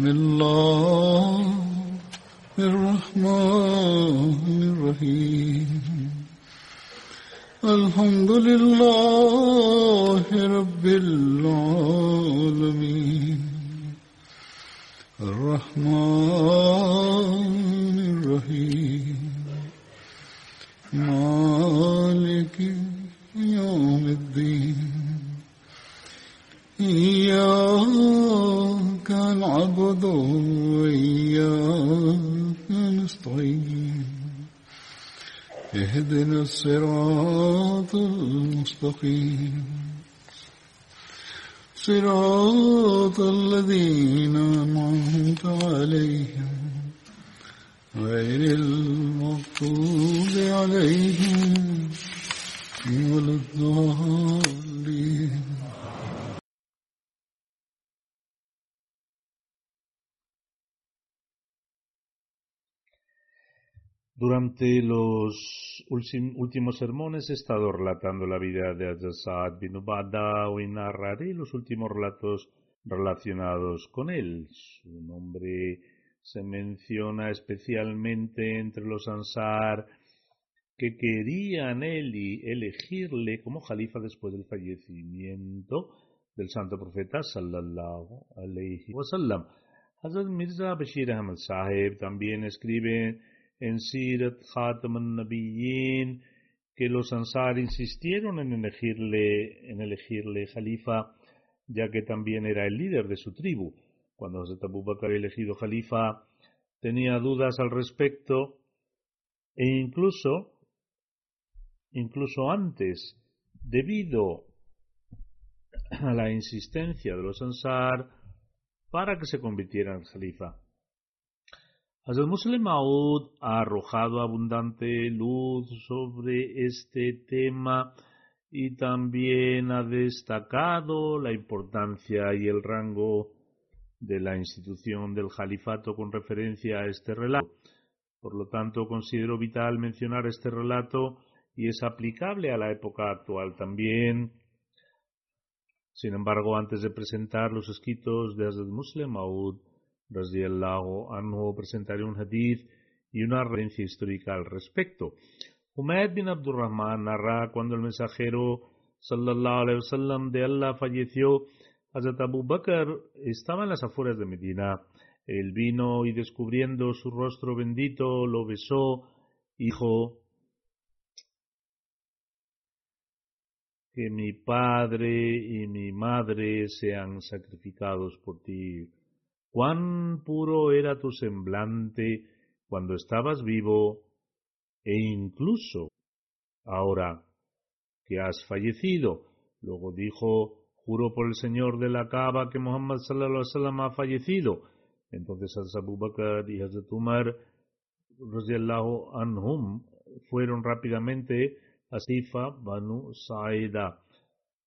بسم الله. Durante los últimos sermones he estado relatando la vida de Hazrat bin Ubada y narraré los últimos relatos relacionados con él. Su nombre se menciona especialmente entre los Ansar que querían él y elegirle como califa después del fallecimiento del santo profeta sallallahu alayhi wasallam. Hazrat Mirza Bashir Ahmad Sahib también escribe en Sirat Khatam al-Nabiyyin que los Ansar insistieron en elegirle, en elegirle califa, ya que también era el líder de su tribu. Cuando Hazrat Abu Bakr elegido califa, tenía dudas al respecto e incluso, incluso antes, debido a la insistencia de los Ansar para que se convirtiera en califa. Hazrat Muslim Maud ha arrojado abundante luz sobre este tema y también ha destacado la importancia y el rango de la institución del califato con referencia a este relato. Por lo tanto, considero vital mencionar este relato y es aplicable a la época actual también. Sin embargo, antes de presentar los escritos de Hazrat Muslim Maud, radiallahu anhu presentaré un hadith y una referencia histórica al respecto. Humayd bin Abdurrahman narra cuando el mensajero sallallahu alaihi wasallam de Allah falleció, Hazrat Abu Bakr estaba en las afueras de Medina. Él vino y descubriendo su rostro bendito lo besó y dijo que mi padre y mi madre sean sacrificados por ti cuán puro era tu semblante cuando estabas vivo e incluso ahora que has fallecido. Luego dijo, juro por el Señor de la Kaaba que Muhammad sallallahu alaihi ha fallecido. Entonces Hazrat Abu Bakr y Hazrat Umar anhum fueron rápidamente a Sifa Banu Saida.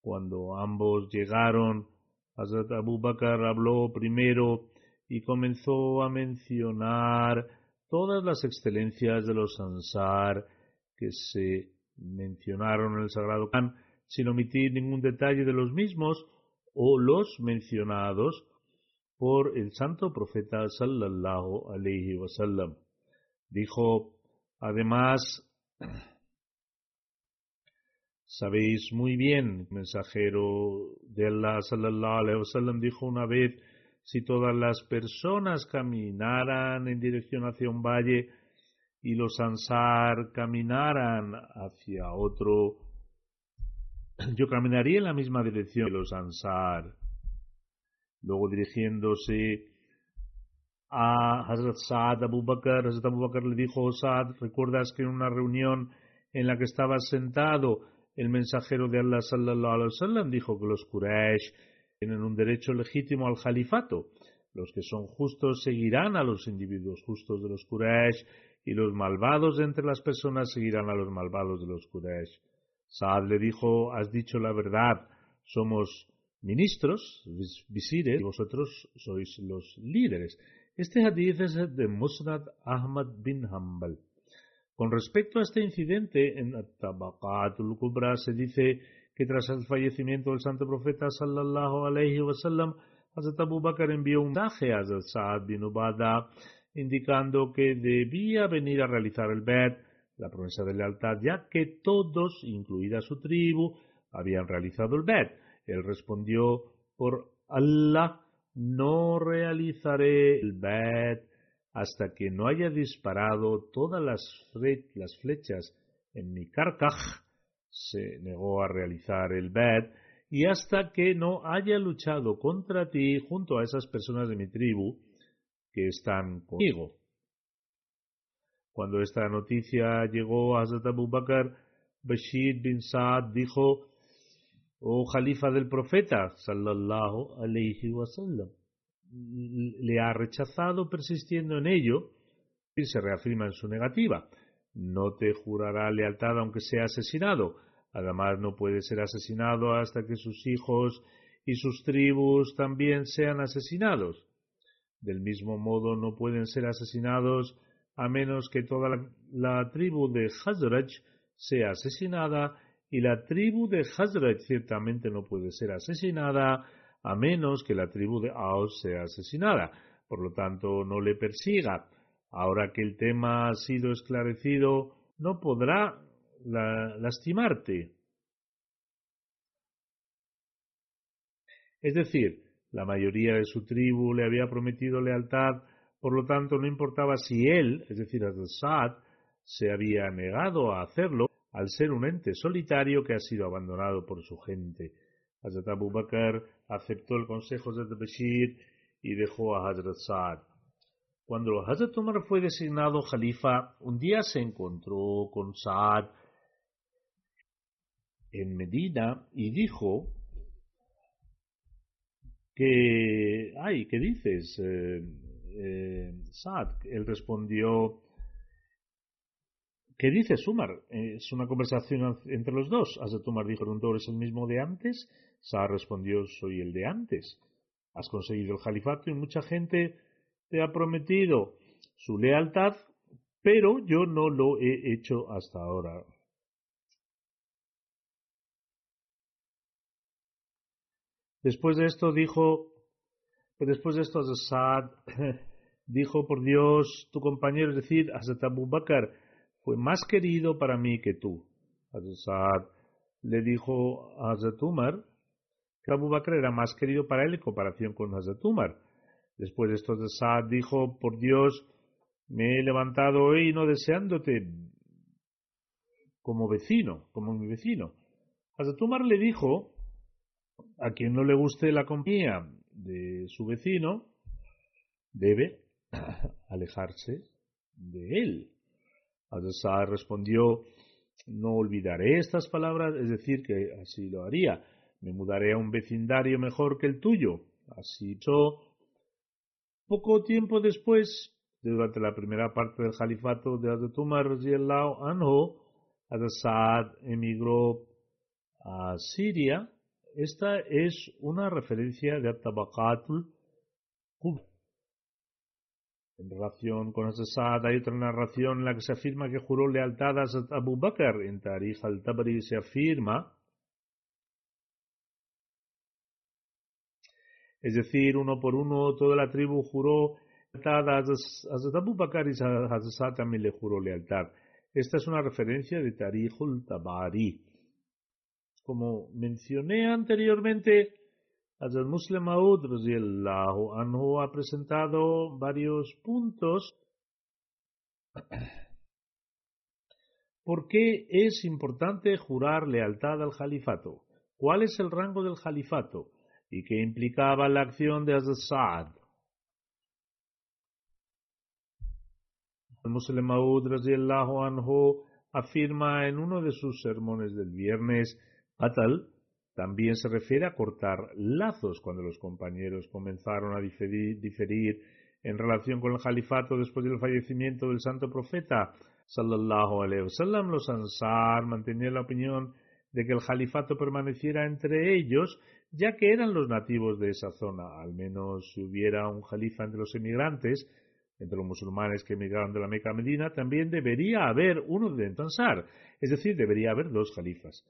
Cuando ambos llegaron, Hazrat Abu Bakr habló primero y comenzó a mencionar todas las excelencias de los Ansar que se mencionaron en el Sagrado Corán sin omitir ningún detalle de los mismos o los mencionados por el santo profeta sallallahu alaihi wasallam. Dijo, además, sabéis muy bien, mensajero de Allah sallallahu alaihi wasallam dijo una vez, si todas las personas caminaran en dirección hacia un valle y los ansar caminaran hacia otro, yo caminaría en la misma dirección que los ansar. Luego dirigiéndose a Hazrat Saad Abu Bakr. Hazrat Abu Bakr le dijo, Saad, ¿recuerdas que en una reunión en la que estabas sentado, el mensajero de Allah sallallahu alaihi dijo que los Quraysh tienen un derecho legítimo al califato? Los que son justos seguirán a los individuos justos de los Quraysh y los malvados entre las personas seguirán a los malvados de los Quraysh. Saad le dijo, has dicho la verdad, somos ministros, visires, y vosotros sois los líderes. Este hadith es de Musnad Ahmad bin Hanbal. Con respecto a este incidente, en Tabaqatul Kubra se dice que tras el fallecimiento del santo profeta sallallahu alayhi wa sallam, Hazrat Abu Bakr envió un mensaje a Hazrat Sa'ad bin Ubada indicando que debía venir a realizar el Bet, la promesa de lealtad, ya que todos, incluida su tribu, habían realizado el Bet. Él respondió, por Allah, no realizaré el Bet hasta que no haya disparado todas las, flechas en mi carcaj. Se negó a realizar el Bet y hasta que no haya luchado contra ti junto a esas personas de mi tribu que están conmigo. Cuando esta noticia llegó a Hazrat Abu Bakr, Bashir bin Saad dijo, oh Jalifa del profeta, sallallahu alayhi wasallam, le ha rechazado persistiendo en ello y se reafirma en su negativa. No te jurará lealtad aunque sea asesinado. Además no puede ser asesinado hasta que sus hijos y sus tribus también sean asesinados. Del mismo modo no pueden ser asesinados a menos que toda la, tribu de Hazraj sea asesinada y la tribu de Hazraj ciertamente no puede ser asesinada a menos que la tribu de Aos sea asesinada. Por lo tanto, no le persiga. Ahora que el tema ha sido esclarecido, no podrá lastimarte. Es decir, la mayoría de su tribu le había prometido lealtad, por lo tanto no importaba si él, es decir, Assad, se había negado a hacerlo al ser un ente solitario que ha sido abandonado por su gente. Hazrat Abu Bakr aceptó el consejo de Bashir y dejó a Hazrat Saad. Cuando Hazrat Umar fue designado califa, un día se encontró con Saad en Medina y dijo que, ay, ¿qué dices? Eh, eh, Saad, él respondió, ¿qué dices, Umar? Es una conversación entre los dos. Hazrat Umar dijo, ¿tú eres el mismo de antes? Saad respondió, soy el de antes. Has conseguido el califato y mucha gente te ha prometido su lealtad, pero yo no lo he hecho hasta ahora. Después de esto dijo, después de esto Saad dijo, por Dios, tu compañero, es decir, Hazrat Abu Bakr, fue más querido para mí que tú. Saad le dijo a Hazrat Umar que Abu Bakr era más querido para él en comparación con Hazrat Umar. Después de esto Saad dijo, por Dios, me he levantado hoy no deseándote como vecino, como mi vecino. Hazrat Umar le dijo, a quien no le guste la compañía de su vecino, debe alejarse de él. Adesar respondió, no olvidaré estas palabras, es decir, que así lo haría. Me mudaré a un vecindario mejor que el tuyo. Así hizo. Poco tiempo después, durante la primera parte del califato de Hazrat Umar anhu, Adesad emigró a Siria esta es una referencia de Tabaqatul Qubra. En relación con Asad hay otra narración en la que se afirma que juró lealtad a Abu Bakr. En Tarij al-Tabari se afirma, es decir, uno por uno, toda la tribu juró lealtad a Abu Bakr y también le juró lealtad. Esta es una referencia de Tarij al-Tabari. Como mencioné anteriormente, Hazrat Muslim Maud anhu ha presentado varios puntos ¿Por qué es importante jurar lealtad al califato? ¿Cuál es el rango del califato? ¿Y qué implicaba la acción de Sa'ad? El Muslim Maud anhu afirma en uno de sus sermones del viernes, Atal también se refiere a cortar lazos cuando los compañeros comenzaron a diferir, en relación con el califato después del fallecimiento del santo profeta sallallahu alaihi wasallam. Los ansar mantenían la opinión de que el califato permaneciera entre ellos, ya que eran los nativos de esa zona. Al menos si hubiera un califa entre los emigrantes, entre los musulmanes que emigraron de la Meca a Medina, también debería haber uno de Ansar, es decir, debería haber dos califas.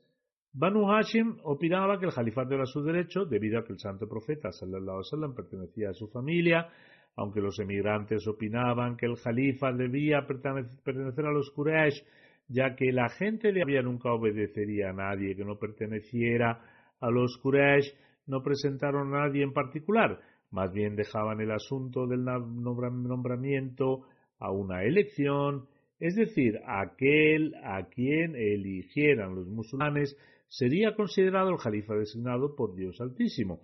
Banu Hashim opinaba que el califato era su derecho debido a que el santo profeta sallallahu alaihi pertenecía a su familia, aunque los emigrantes opinaban que el califa debía pertenecer a los Quraysh, ya que la gente de Arabia nunca obedecería a nadie que no perteneciera a los Quraysh, no presentaron a nadie en particular, más bien dejaban el asunto del nombramiento a una elección, es decir, aquel a quien eligieran los musulmanes sería considerado el califa designado por Dios Altísimo.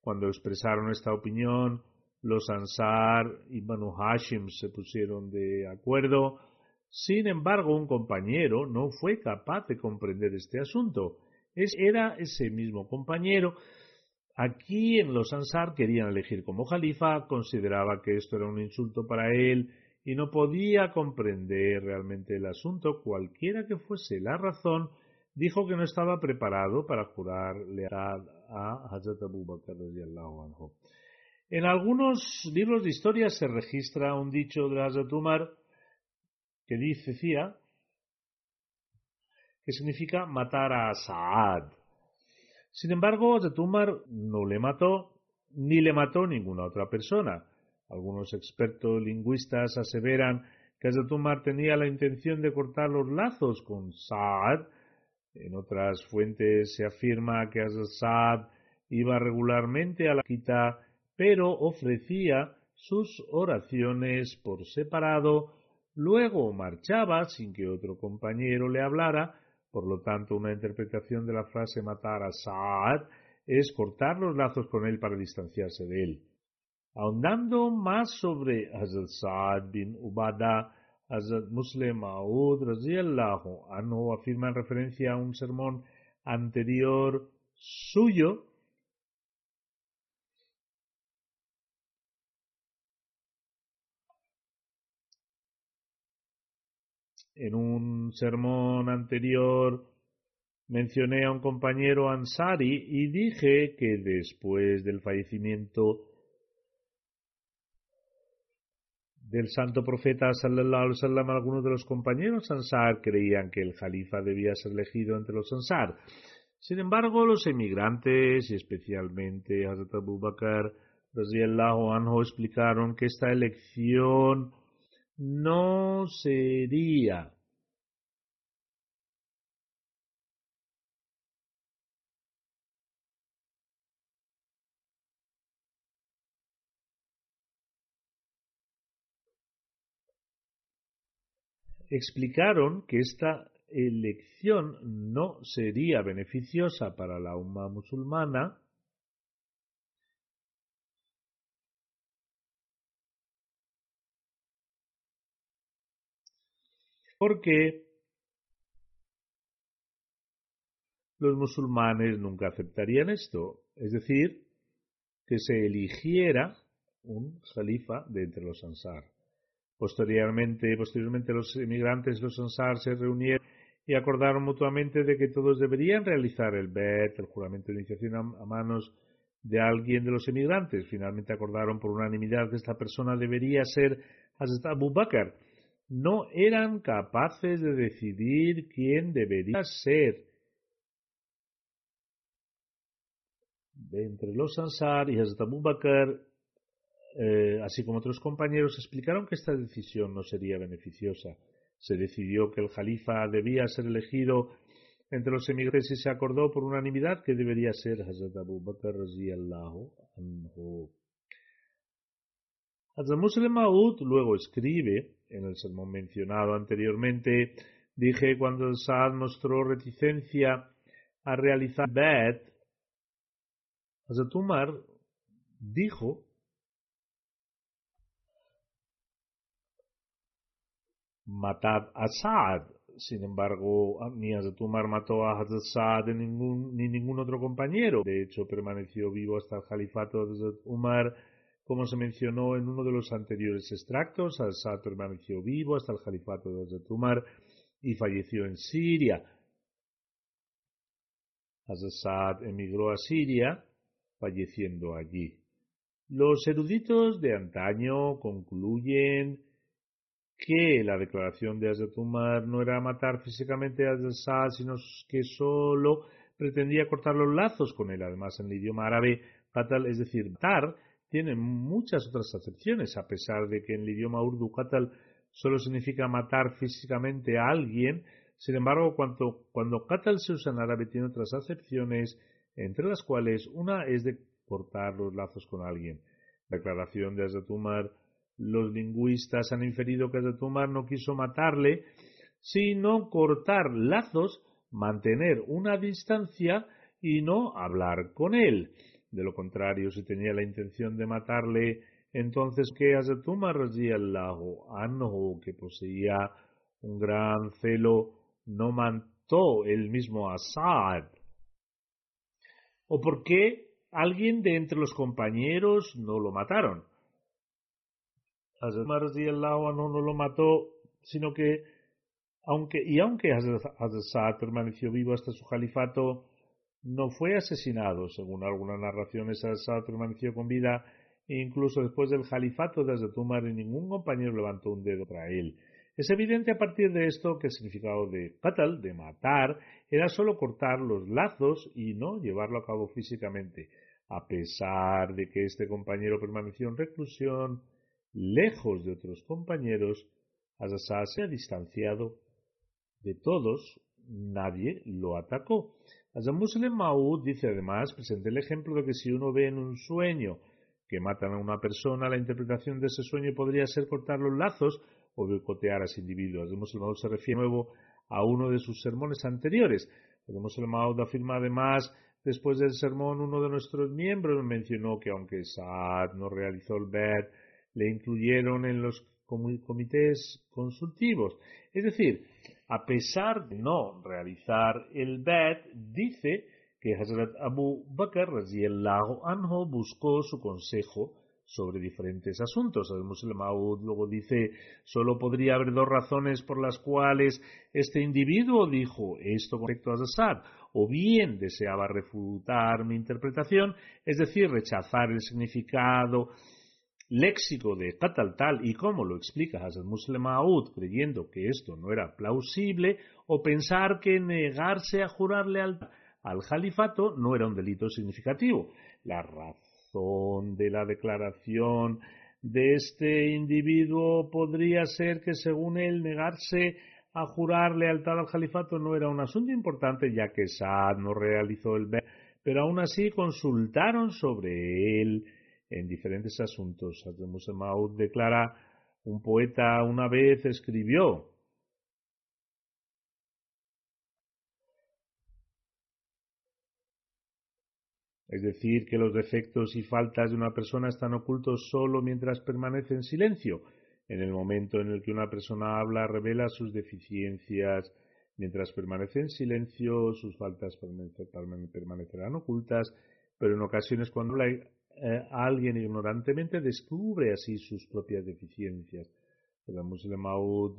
Cuando expresaron esta opinión, los Ansar y Banu Hashim se pusieron de acuerdo. Sin embargo, un compañero no fue capaz de comprender este asunto. Era ese mismo compañero a quien los Ansar querían elegir como califa, consideraba que esto era un insulto para él y no podía comprender realmente el asunto, cualquiera que fuese la razón, dijo que no estaba preparado para jurar lealtad a Hazrat Abu Bakr. En algunos libros de historia se registra un dicho de Hazrat Umar que dice, decía, que significa matar a Saad. Sin embargo, Hazrat Umar no le mató ni le mató ninguna otra persona. Algunos expertos lingüistas aseveran que Hazrat Umar tenía la intención de cortar los lazos con Saad en otras fuentes se afirma que Asad iba regularmente a la quita, pero ofrecía sus oraciones por separado, luego marchaba sin que otro compañero le hablara, por lo tanto una interpretación de la frase matar a Saad es cortar los lazos con él para distanciarse de él. Ahondando más sobre Hazrat Saad bin Ubada, Hazrat Muslim radiyallahu anhu afirma en referencia a un sermón anterior suyo en un sermón anterior mencioné a un compañero Ansari y dije que después del fallecimiento del santo profeta sallallahu alaihi wasallam, algunos de los compañeros Ansar creían que el califa debía ser elegido entre los Ansar. Sin embargo, los emigrantes, y especialmente Hazrat Abu Bakr anhu, explicaron que esta elección no sería. Explicaron que esta elección no sería beneficiosa para la umma musulmana porque los musulmanes nunca aceptarían esto, es decir, que se eligiera un califa de entre los ansar. Posteriormente, posteriormente los emigrantes, los ansar, se reunieron y acordaron mutuamente de que todos deberían realizar el bet, el juramento de iniciación a, manos de alguien de los emigrantes. Finalmente acordaron por unanimidad que esta persona debería ser Abu Bakr. No eran capaces de decidir quién debería ser. Entre los Ansar y Hazrat Abu Bakr eh, así como otros compañeros, explicaron que esta decisión no sería beneficiosa. Se decidió que el califa debía ser elegido entre los emigrantes y se acordó por unanimidad que debería ser Hazrat Abu Bakr. Muslim Maud luego escribe, en el sermón mencionado anteriormente, dije cuando Saad mostró reticencia a realizar Bet, Hazrat Umar dijo matad a Saad. Sin embargo, ni Hazrat Umar mató a Hazrat Saad ni ningún, ni ningún otro compañero. De hecho, permaneció vivo hasta el califato de Hazrat Umar, como se mencionó en uno de los anteriores extractos. Saad permaneció vivo hasta el califato de Hazrat Umar y falleció en Siria. Saad emigró a Siria, falleciendo allí. Los eruditos de antaño concluyen que la declaración de Hazrat Umar no era matar físicamente a Hazrat sino que solo pretendía cortar los lazos con él. Además, en el idioma árabe, qatal, es decir, matar, tiene muchas otras acepciones, a pesar de que en el idioma urdu qatal solo significa matar físicamente a alguien. Sin embargo, cuando, cuando qatal se usa en árabe tiene otras acepciones, entre las cuales una es de cortar los lazos con alguien. Declaración de Hazrat Umar los lingüistas han inferido que Umar no quiso matarle, sino cortar lazos, mantener una distancia y no hablar con él. De lo contrario, si tenía la intención de matarle, entonces que Hazrat Umar anhu, que poseía un gran celo, no mató él mismo a Saad. ¿O por qué alguien de entre los compañeros no lo mataron? Hazrat Umar no lo mató, sino que, aunque, y aunque Hazrat permaneció vivo hasta su califato, no fue asesinado. Según algunas narraciones, Hazrat permaneció con vida e incluso después del califato de Hazrat Umar ningún compañero levantó un dedo para él. Es evidente a partir de esto que el significado de qatal, de matar, era solo cortar los lazos y no llevarlo a cabo físicamente. A pesar de que este compañero permaneció en reclusión, lejos de otros compañeros, Asasá se ha distanciado de todos, nadie lo atacó. Muslim Maud dice además, presenta el ejemplo de que si uno ve en un sueño que matan a una persona, la interpretación de ese sueño podría ser cortar los lazos o boicotear a ese individuo. Muslim Maud se refiere de nuevo a uno de sus sermones anteriores. Muslim Maud afirma además, después del sermón, uno de nuestros miembros mencionó que aunque Saad no realizó el bed le incluyeron en los comités consultivos. Es decir, a pesar de no realizar el BET, dice que Hazrat Abu Bakr anhu buscó su consejo sobre diferentes asuntos. El musulmán luego dice, solo podría haber dos razones por las cuales este individuo dijo esto con respecto a Assad, o bien deseaba refutar mi interpretación, es decir, rechazar el significado léxico de tal tal y cómo lo explica Hasan Muslim Aoud creyendo que esto no era plausible o pensar que negarse a jurarle al, al califato no era un delito significativo. La razón de la declaración de este individuo podría ser que según él negarse a jurar lealtad al califato no era un asunto importante ya que Saad no realizó el pero aún así consultaron sobre él en diferentes asuntos. Maud declara, un poeta una vez escribió, Es decir, que los defectos y faltas de una persona están ocultos solo mientras permanece en silencio. En el momento en el que una persona habla, revela sus deficiencias. Mientras permanece en silencio, sus faltas permanecerán ocultas, pero en ocasiones cuando habla eh, alguien ignorantemente descubre así sus propias deficiencias. El Muslim Maud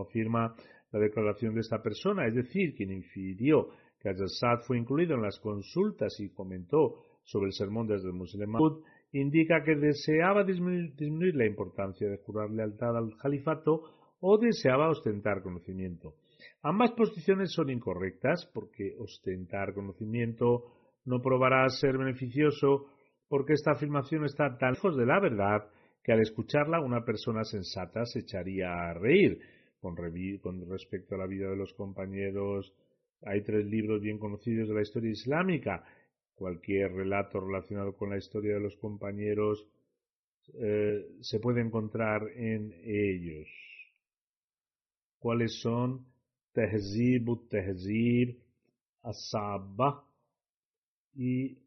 afirma la declaración de esta persona, es decir, quien infirió que Azad fue incluido en las consultas y comentó sobre el sermón desde el Muslim Maud, indica que deseaba disminuir la importancia de jurar lealtad al califato o deseaba ostentar conocimiento. Ambas posiciones son incorrectas porque ostentar conocimiento no probará ser beneficioso porque esta afirmación está tan lejos de la verdad que al escucharla una persona sensata se echaría a reír. Con, respecto a la vida de los compañeros, hay tres libros bien conocidos de la historia islámica. Cualquier relato relacionado con la historia de los compañeros eh, se puede encontrar en ellos. ¿Cuáles son? Tehzib, Tehzib, Asaba y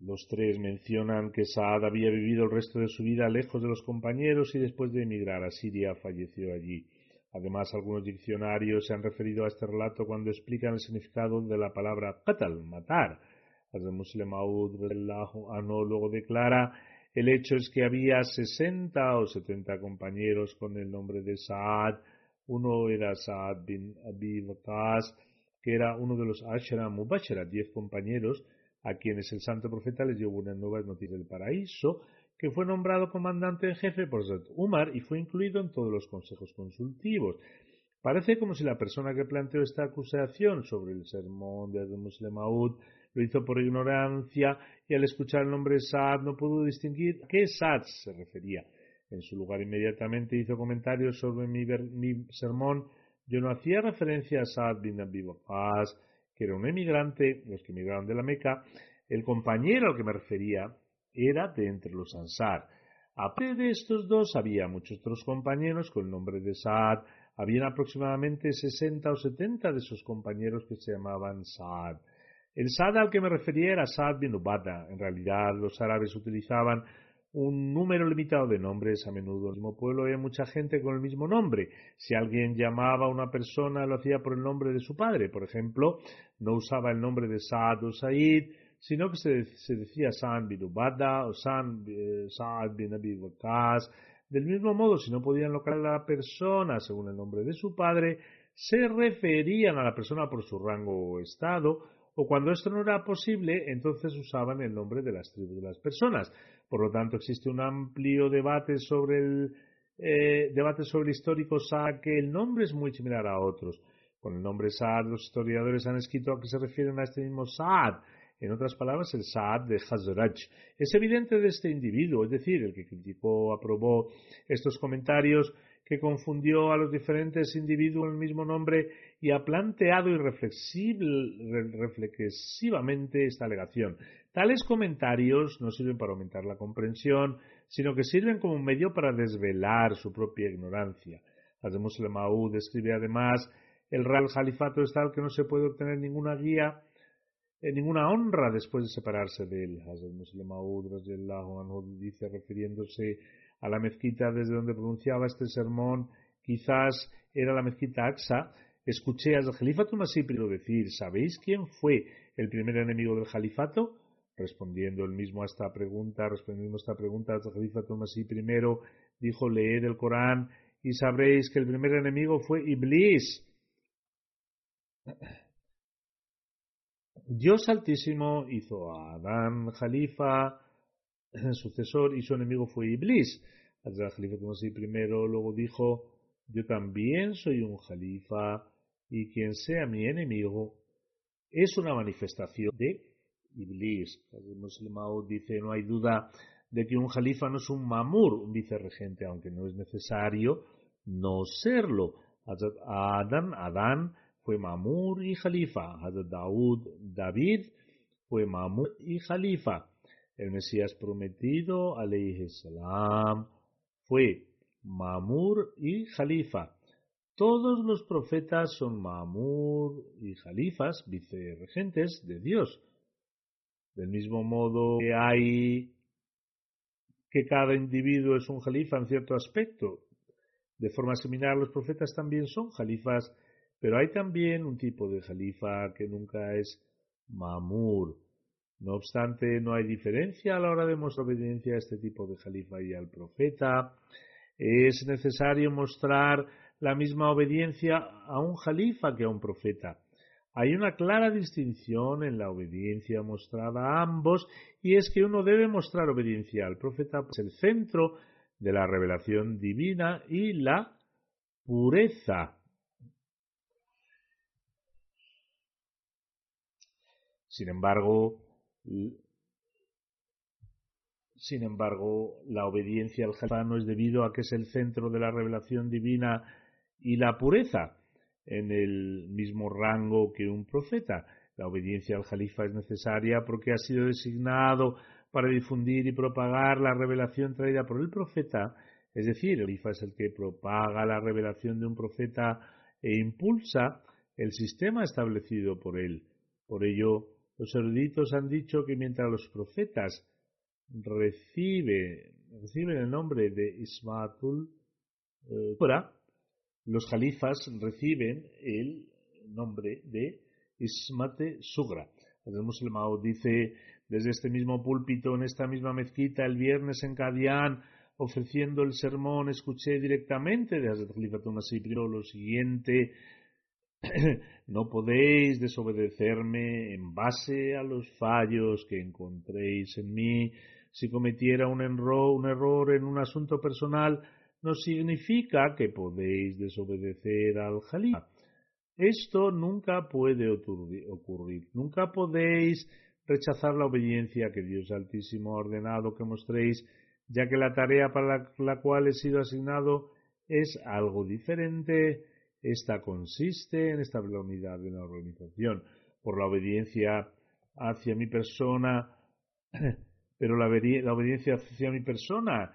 Los tres mencionan que Saad había vivido el resto de su vida lejos de los compañeros y después de emigrar a Siria falleció allí. Además, algunos diccionarios se han referido a este relato cuando explican el significado de la palabra qatal, matar. El Muslim luego declara el hecho es que había sesenta o setenta compañeros con el nombre de Saad. Uno era Saad bin Abi Waqas, que era uno de los Ashra Mubashara, diez compañeros, a quienes el santo profeta les llevó una nueva noticia del paraíso, que fue nombrado comandante en jefe por Zat Umar y fue incluido en todos los consejos consultivos. Parece como si la persona que planteó esta acusación sobre el sermón de Muslim Maud lo hizo por ignorancia y al escuchar el nombre Saad no pudo distinguir a qué Saad se refería. En su lugar inmediatamente hizo comentarios sobre mi, sermón. Yo no hacía referencia a Saad bin Abi que era un emigrante, los que emigraron de la Meca. El compañero al que me refería era de entre los Ansar. Aparte de estos dos, había muchos otros compañeros con el nombre de Saad. Habían aproximadamente sesenta o setenta de esos compañeros que se llamaban Saad. El Saad al que me refería era Saad bin Ubada. En realidad, los árabes utilizaban un número limitado de nombres. A menudo en el mismo pueblo había mucha gente con el mismo nombre. Si alguien llamaba a una persona, lo hacía por el nombre de su padre. Por ejemplo, no usaba el nombre de Saad o Said, sino que se, decía Saad bin Ubada o eh, Saad bin Waqas. Del mismo modo, si no podían localizar a la persona según el nombre de su padre, se referían a la persona por su rango o estado, o cuando esto no era posible, entonces usaban el nombre de las tribus de las personas. Por lo tanto, existe un amplio debate sobre el eh, debate sobre histórico Saad, que el nombre es muy similar a otros. Con el nombre Saad, los historiadores han escrito a que se refieren a este mismo Saad, en otras palabras, el Saad de Hazraj. Es evidente de este individuo, es decir, el que criticó, aprobó estos comentarios, que confundió a los diferentes individuos en el mismo nombre y ha planteado irreflexivamente esta alegación. Tales comentarios no sirven para aumentar la comprensión, sino que sirven como un medio para desvelar su propia ignorancia. Muslim Maud describe además el real califato es tal que no se puede obtener ninguna guía, eh, ninguna honra después de separarse de él. Muslim Maud dice refiriéndose a la mezquita desde donde pronunciaba este sermón, quizás era la mezquita Aqsa, escuché al Jalifato Masih decir, ¿sabéis quién fue el primer enemigo del califato? Respondiendo el mismo a esta pregunta, respondiendo a esta pregunta, el Jalifato Masih primero dijo, leed el Corán y sabréis que el primer enemigo fue Iblis. Dios Altísimo hizo a Adán Jalifa, sucesor y su enemigo fue Iblis. El Jalifa primero luego dijo, yo también soy un Jalifa y quien sea mi enemigo es una manifestación de Iblis. El musulmán dice, no hay duda de que un Jalifa no es un mamur, un vicerregente, aunque no es necesario no serlo. Adán, Adán fue mamur y Jalifa. Daud, David fue mamur y Jalifa el Mesías prometido, alayhi salam, fue Mamur y Jalifa. Todos los profetas son Mamur y Jalifas, vicerregentes de Dios. Del mismo modo que hay que cada individuo es un jalifa en cierto aspecto. De forma similar, los profetas también son jalifas, pero hay también un tipo de jalifa que nunca es mamur, no obstante, no hay diferencia a la hora de mostrar obediencia a este tipo de califa y al profeta. Es necesario mostrar la misma obediencia a un califa que a un profeta. Hay una clara distinción en la obediencia mostrada a ambos y es que uno debe mostrar obediencia al profeta, pues el centro de la revelación divina y la pureza. Sin embargo, sin embargo, la obediencia al Jalifá no es debido a que es el centro de la revelación divina y la pureza en el mismo rango que un profeta. La obediencia al Jalifa es necesaria porque ha sido designado para difundir y propagar la revelación traída por el profeta, es decir, el Jalifa es el que propaga la revelación de un profeta e impulsa el sistema establecido por él. Por ello, Los eruditos han dicho que mientras los profetas reciben, reciben el nombre de Ismatul eh, los califas reciben el nombre de Ismate Sugra. El musulmán dice desde este mismo púlpito, en esta misma mezquita, el viernes en Kadian, ofreciendo el sermón, escuché directamente de Hazrat Khalifa lo siguiente, no podéis desobedecerme en base a los fallos que encontréis en mí. Si cometiera un, un error en un asunto personal, no significa que podéis desobedecer al Jalifa. Esto nunca puede ocurrir. Nunca podéis rechazar la obediencia que Dios Altísimo ha ordenado que mostréis, ya que la tarea para la cual he sido asignado es algo diferente. Esta consiste en establecer la unidad de la organización por la obediencia hacia mi persona, pero la obediencia hacia mi persona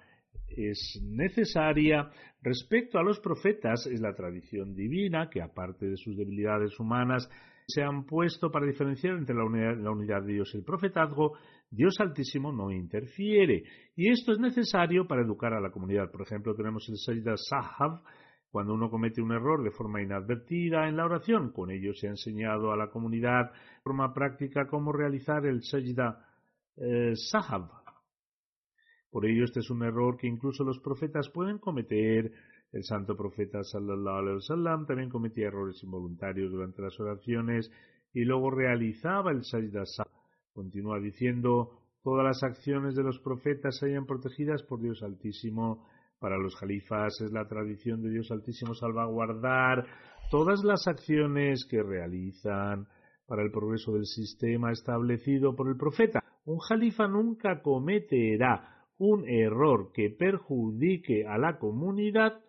es necesaria respecto a los profetas es la tradición divina que aparte de sus debilidades humanas se han puesto para diferenciar entre la unidad, de Dios y el profetazgo, Dios Altísimo no interfiere. Y esto es necesario para educar a la comunidad. Por ejemplo, tenemos el Sajda Sahab, cuando uno comete un error de forma inadvertida en la oración. Con ello se ha enseñado a la comunidad de forma práctica cómo realizar el Sajda eh, Sahab, por ello, este es un error que incluso los profetas pueden cometer. El santo profeta sallallahu alaihi wasallam también cometía errores involuntarios durante las oraciones y luego realizaba el sajda Continúa diciendo, todas las acciones de los profetas se hayan protegidas por Dios Altísimo. Para los califas es la tradición de Dios Altísimo salvaguardar todas las acciones que realizan para el progreso del sistema establecido por el profeta. Un califa nunca cometerá un error que perjudique a la comunidad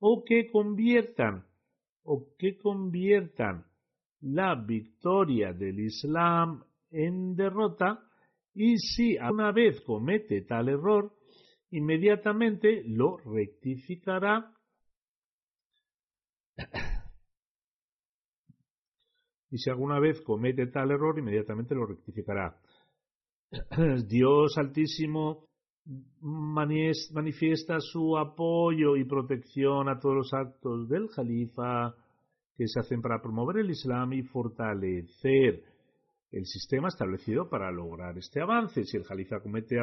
o que conviertan o que conviertan la victoria del Islam en derrota y si alguna vez comete tal error, inmediatamente lo rectificará. y si alguna vez comete tal error, inmediatamente lo rectificará. Dios Altísimo manifiesta su apoyo y protección a todos los actos del Jalifa que se hacen para promover el Islam y fortalecer el sistema establecido para lograr este avance. Si el Jalifa comete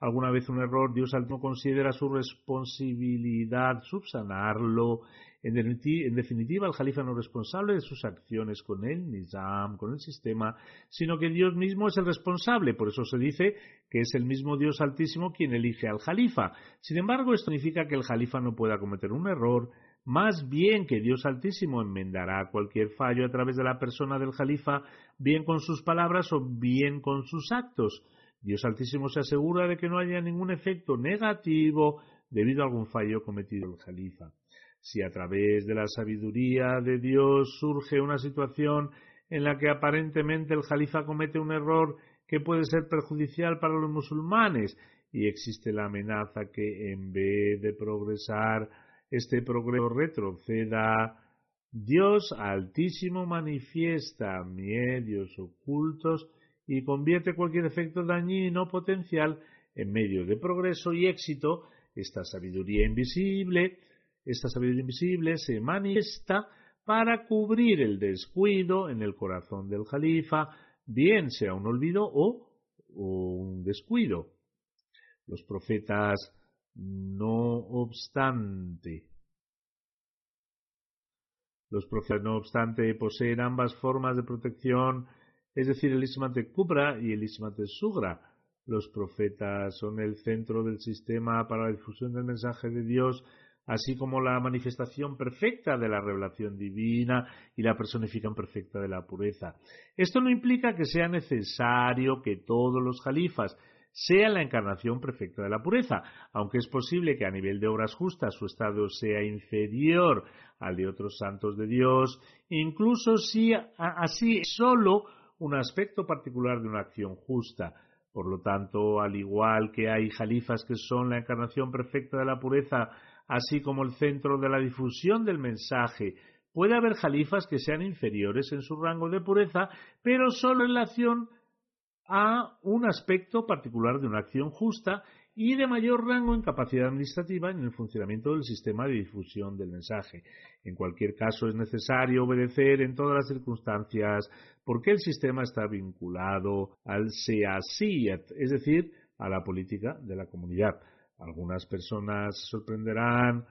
alguna vez un error, Dios no considera su responsabilidad subsanarlo en, definitiva, el Jalifa no es responsable de sus acciones con el Nizam, con el sistema, sino que Dios mismo es el responsable. Por eso se dice que es el mismo Dios Altísimo quien elige al Jalifa. Sin embargo, esto significa que el Jalifa no pueda cometer un error, más bien que Dios Altísimo enmendará cualquier fallo a través de la persona del Jalifa, bien con sus palabras o bien con sus actos. Dios Altísimo se asegura de que no haya ningún efecto negativo debido a algún fallo cometido el Jalifa. Si a través de la sabiduría de Dios surge una situación en la que aparentemente el Jalifa comete un error que puede ser perjudicial para los musulmanes y existe la amenaza que en vez de progresar este progreso retroceda, Dios Altísimo manifiesta medios ocultos y convierte cualquier efecto dañino potencial en medio de progreso y éxito. Esta sabiduría invisible esta sabiduría invisible se manifiesta para cubrir el descuido en el corazón del califa, bien sea un olvido o, un descuido. Los profetas, no obstante, los profetas, no obstante, poseen ambas formas de protección, es decir, el Ismate Kubra y el Ismate Sugra. Los profetas son el centro del sistema para la difusión del mensaje de Dios así como la manifestación perfecta de la revelación divina y la personificación perfecta de la pureza. Esto no implica que sea necesario que todos los califas sean la encarnación perfecta de la pureza, aunque es posible que a nivel de obras justas su estado sea inferior al de otros santos de Dios, incluso si así es solo un aspecto particular de una acción justa. Por lo tanto, al igual que hay jalifas que son la encarnación perfecta de la pureza así como el centro de la difusión del mensaje, Puede haber jalifas que sean inferiores en su rango de pureza, pero solo en relación a un aspecto particular de una acción justa y de mayor rango en capacidad administrativa en el funcionamiento del sistema de difusión del mensaje. En cualquier caso, es necesario obedecer en todas las circunstancias porque el sistema está vinculado al SEASIAT, es decir, a la política de la comunidad. Algunas personas se sorprenderán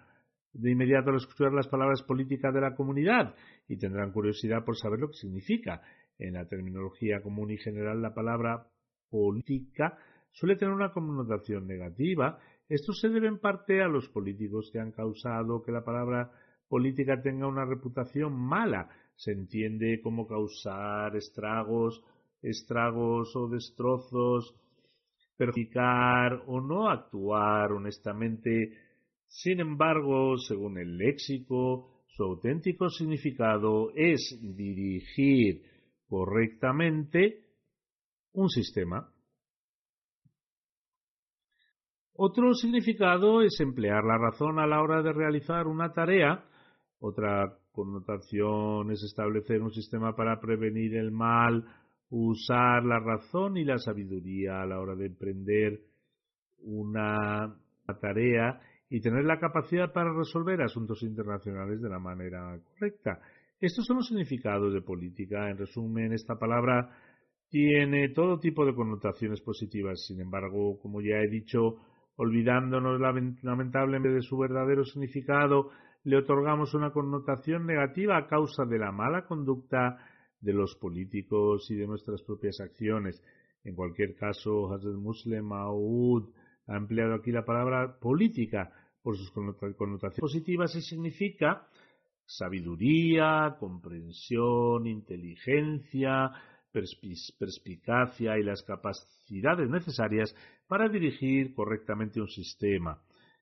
de inmediato al escuchar las palabras política de la comunidad y tendrán curiosidad por saber lo que significa. En la terminología común y general la palabra política suele tener una connotación negativa. Esto se debe en parte a los políticos que han causado que la palabra política tenga una reputación mala. Se entiende como causar estragos, estragos o destrozos, perjudicar o no actuar honestamente. Sin embargo, según el léxico, su auténtico significado es dirigir correctamente un sistema. Otro significado es emplear la razón a la hora de realizar una tarea. Otra connotación es establecer un sistema para prevenir el mal, usar la razón y la sabiduría a la hora de emprender una tarea y tener la capacidad para resolver asuntos internacionales de la manera correcta. Estos son los significados de política. En resumen, esta palabra tiene todo tipo de connotaciones positivas. Sin embargo, como ya he dicho, olvidándonos lamentablemente de su verdadero significado, le otorgamos una connotación negativa a causa de la mala conducta de los políticos y de nuestras propias acciones. En cualquier caso, Hazrat Muslim Maud ha empleado aquí la palabra política por sus connotaciones positivas y significa sabiduría, comprensión, inteligencia, perspicacia y las capacidades necesarias para dirigir correctamente un sistema.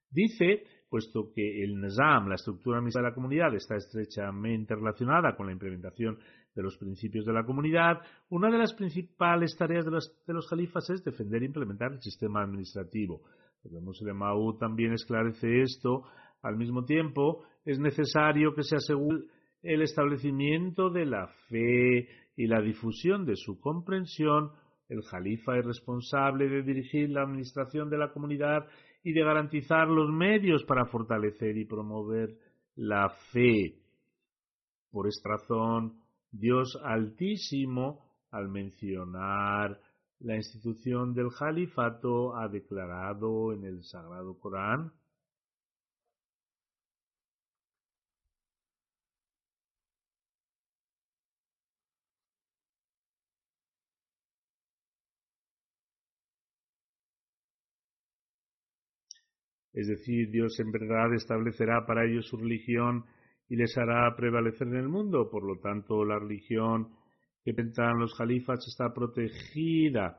Dice, puesto que el Nizam, la estructura de la comunidad, está estrechamente relacionada con la implementación de los principios de la comunidad, una de las principales tareas de los, de califas es defender e implementar el sistema administrativo. El Muslim también esclarece esto. Al mismo tiempo, es necesario que se asegure el establecimiento de la fe y la difusión de su comprensión, el Jalifa es responsable de dirigir la administración de la comunidad y de garantizar los medios para fortalecer y promover la fe. Por esta razón, Dios Altísimo, al mencionar la institución del Jalifato, ha declarado en el Sagrado Corán Es decir, Dios en verdad establecerá para ellos su religión y les hará prevalecer en el mundo. Por lo tanto, la religión que pentan los califas está protegida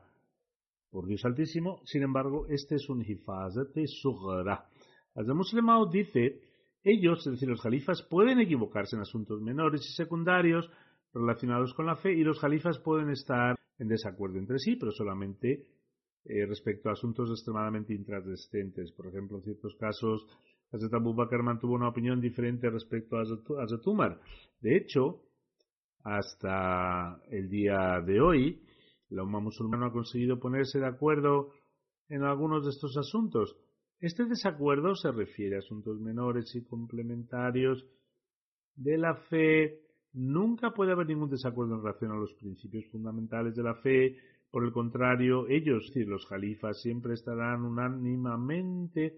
por Dios Altísimo. Sin embargo, este es un hifazat sugra. Al Muslimao dice, ellos, es decir, los califas, pueden equivocarse en asuntos menores y secundarios relacionados con la fe y los califas pueden estar en desacuerdo entre sí, pero solamente eh, respecto a asuntos extremadamente intrascendentes. Por ejemplo, en ciertos casos, Hazrat Abu Bakr mantuvo una opinión diferente respecto a Hazrat Umar. De hecho, hasta el día de hoy, la umma musulmana ha conseguido ponerse de acuerdo en algunos de estos asuntos. Este desacuerdo se refiere a asuntos menores y complementarios de la fe. Nunca puede haber ningún desacuerdo en relación a los principios fundamentales de la fe por el contrario, ellos, es decir, los califas, siempre estarán unánimamente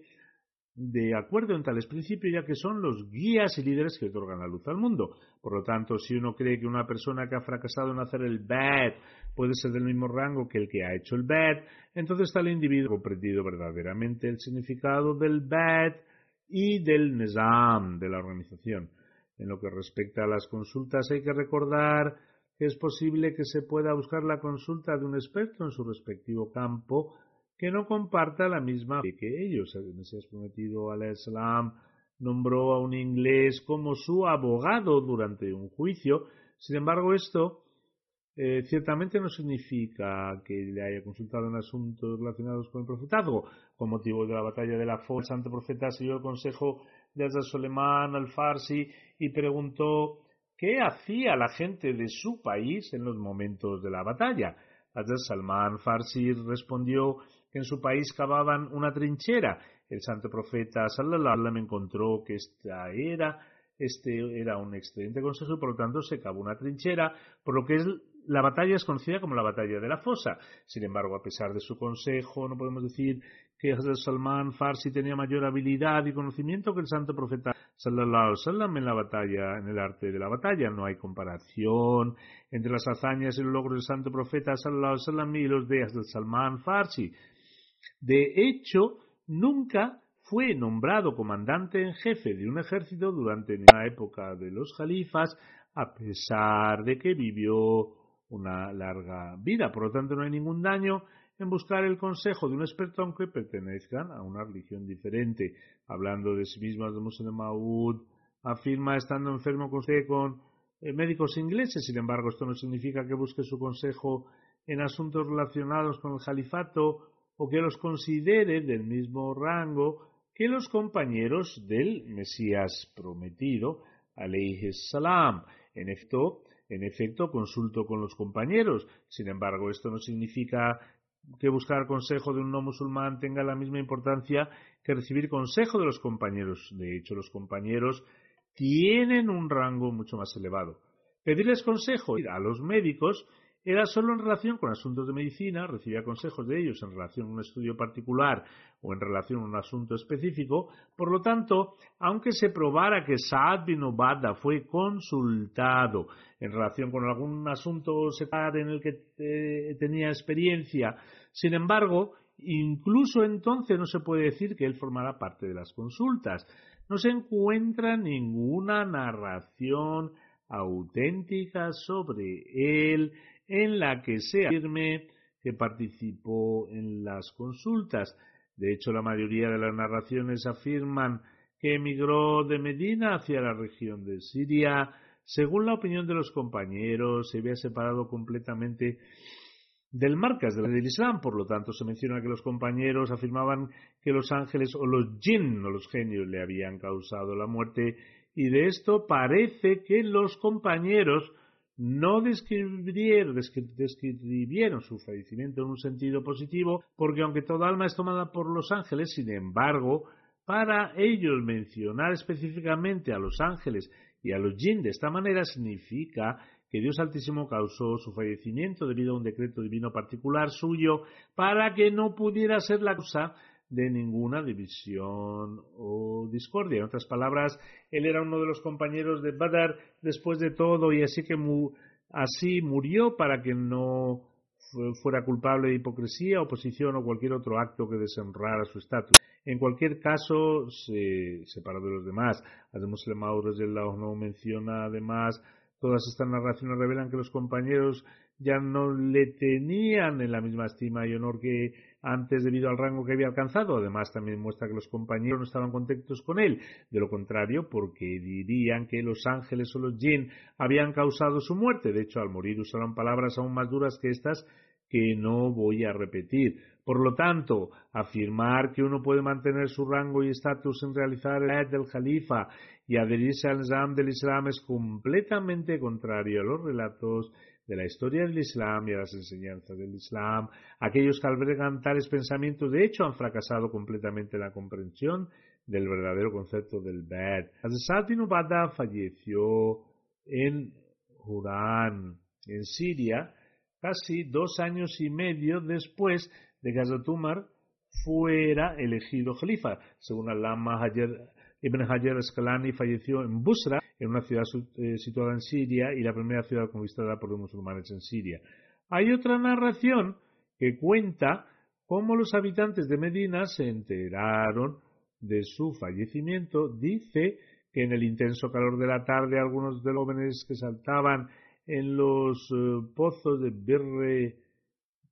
de acuerdo en tales principios, ya que son los guías y líderes que otorgan la luz al mundo. Por lo tanto, si uno cree que una persona que ha fracasado en hacer el bad puede ser del mismo rango que el que ha hecho el bad, entonces tal individuo ha comprendido verdaderamente el significado del bad y del nizam de la organización. En lo que respecta a las consultas, hay que recordar es posible que se pueda buscar la consulta de un experto en su respectivo campo que no comparta la misma fe que ellos. El Mesías prometido al Islam nombró a un inglés como su abogado durante un juicio. Sin embargo, esto eh, ciertamente no significa que le haya consultado en asuntos relacionados con el profetazgo. Con motivo de la batalla de la Fo, el santo profeta siguió el consejo de Hazrat Soleiman al-Farsi y preguntó qué hacía la gente de su país en los momentos de la batalla. Hazrat Salman Farsi respondió que en su país cavaban una trinchera. El santo profeta sallallahu encontró que esta era este era un excelente consejo y por lo tanto se cavó una trinchera, por lo que es la batalla es conocida como la batalla de la fosa. Sin embargo, a pesar de su consejo, no podemos decir que Hazrat Salman Farsi tenía mayor habilidad y conocimiento que el santo profeta sallallahu alaihi en la batalla, en el arte de la batalla. No hay comparación entre las hazañas y los logros del santo profeta sallallahu alaihi y los de Hazrat Salman Farsi. De hecho, nunca fue nombrado comandante en jefe de un ejército durante la época de los califas, a pesar de que vivió una larga vida. Por lo tanto, no hay ningún daño en buscar el consejo de un experto aunque pertenezcan a una religión diferente. Hablando de sí mismo, de Muslim Maud afirma estando enfermo con, con eh, médicos ingleses. Sin embargo, esto no significa que busque su consejo en asuntos relacionados con el califato o que los considere del mismo rango que los compañeros del Mesías prometido, alayhi salam. En efecto, en efecto, consulto con los compañeros. Sin embargo, esto no significa que buscar consejo de un no musulmán tenga la misma importancia que recibir consejo de los compañeros. De hecho, los compañeros tienen un rango mucho más elevado. Pedirles consejo a los médicos era solo en relación con asuntos de medicina, recibía consejos de ellos en relación a un estudio particular o en relación a un asunto específico. Por lo tanto, aunque se probara que Saad bin fue consultado en relación con algún asunto secular en el que eh, tenía experiencia, sin embargo, incluso entonces no se puede decir que él formara parte de las consultas. No se encuentra ninguna narración auténtica sobre él en la que se afirme que participó en las consultas. De hecho, la mayoría de las narraciones afirman que emigró de Medina hacia la región de Siria. Según la opinión de los compañeros, se había separado completamente del marcas del Islam. Por lo tanto, se menciona que los compañeros afirmaban que los ángeles o los jinn o los genios le habían causado la muerte y de esto parece que los compañeros no describieron, describieron su fallecimiento en un sentido positivo, porque aunque toda alma es tomada por los ángeles, sin embargo, para ellos mencionar específicamente a los ángeles y a los jinn de esta manera significa que Dios Altísimo causó su fallecimiento debido a un decreto divino particular suyo para que no pudiera ser la causa de ninguna división o discordia. En otras palabras, él era uno de los compañeros de Badar después de todo y así que así murió para que no fuera culpable de hipocresía, oposición o cualquier otro acto que deshonrara su estatus. En cualquier caso, se separó de los demás. Además, el no menciona además Todas estas narraciones revelan que los compañeros ya no le tenían en la misma estima y honor que antes debido al rango que había alcanzado. Además, también muestra que los compañeros no estaban contentos con él. De lo contrario, porque dirían que los ángeles o los jinn habían causado su muerte. De hecho, al morir usaron palabras aún más duras que estas que no voy a repetir. Por lo tanto, afirmar que uno puede mantener su rango y estatus en realizar el del Jalifa y adherirse al Islam del Islam es completamente contrario a los relatos de la historia del Islam y a las enseñanzas del Islam. Aquellos que albergan tales pensamientos, de hecho, han fracasado completamente en la comprensión del verdadero concepto del Bad. Hazrat bin Ubada falleció en Hurán, en Siria, casi dos años y medio después de que Hazrat fuera elegido Jalifa. Según Allama Ibn Hajar Asqalani falleció en Busra, en una ciudad eh, situada en Siria y la primera ciudad conquistada por los musulmanes en Siria. Hay otra narración que cuenta cómo los habitantes de Medina se enteraron de su fallecimiento. Dice que en el intenso calor de la tarde algunos de los jóvenes que saltaban en los eh, pozos de Birre,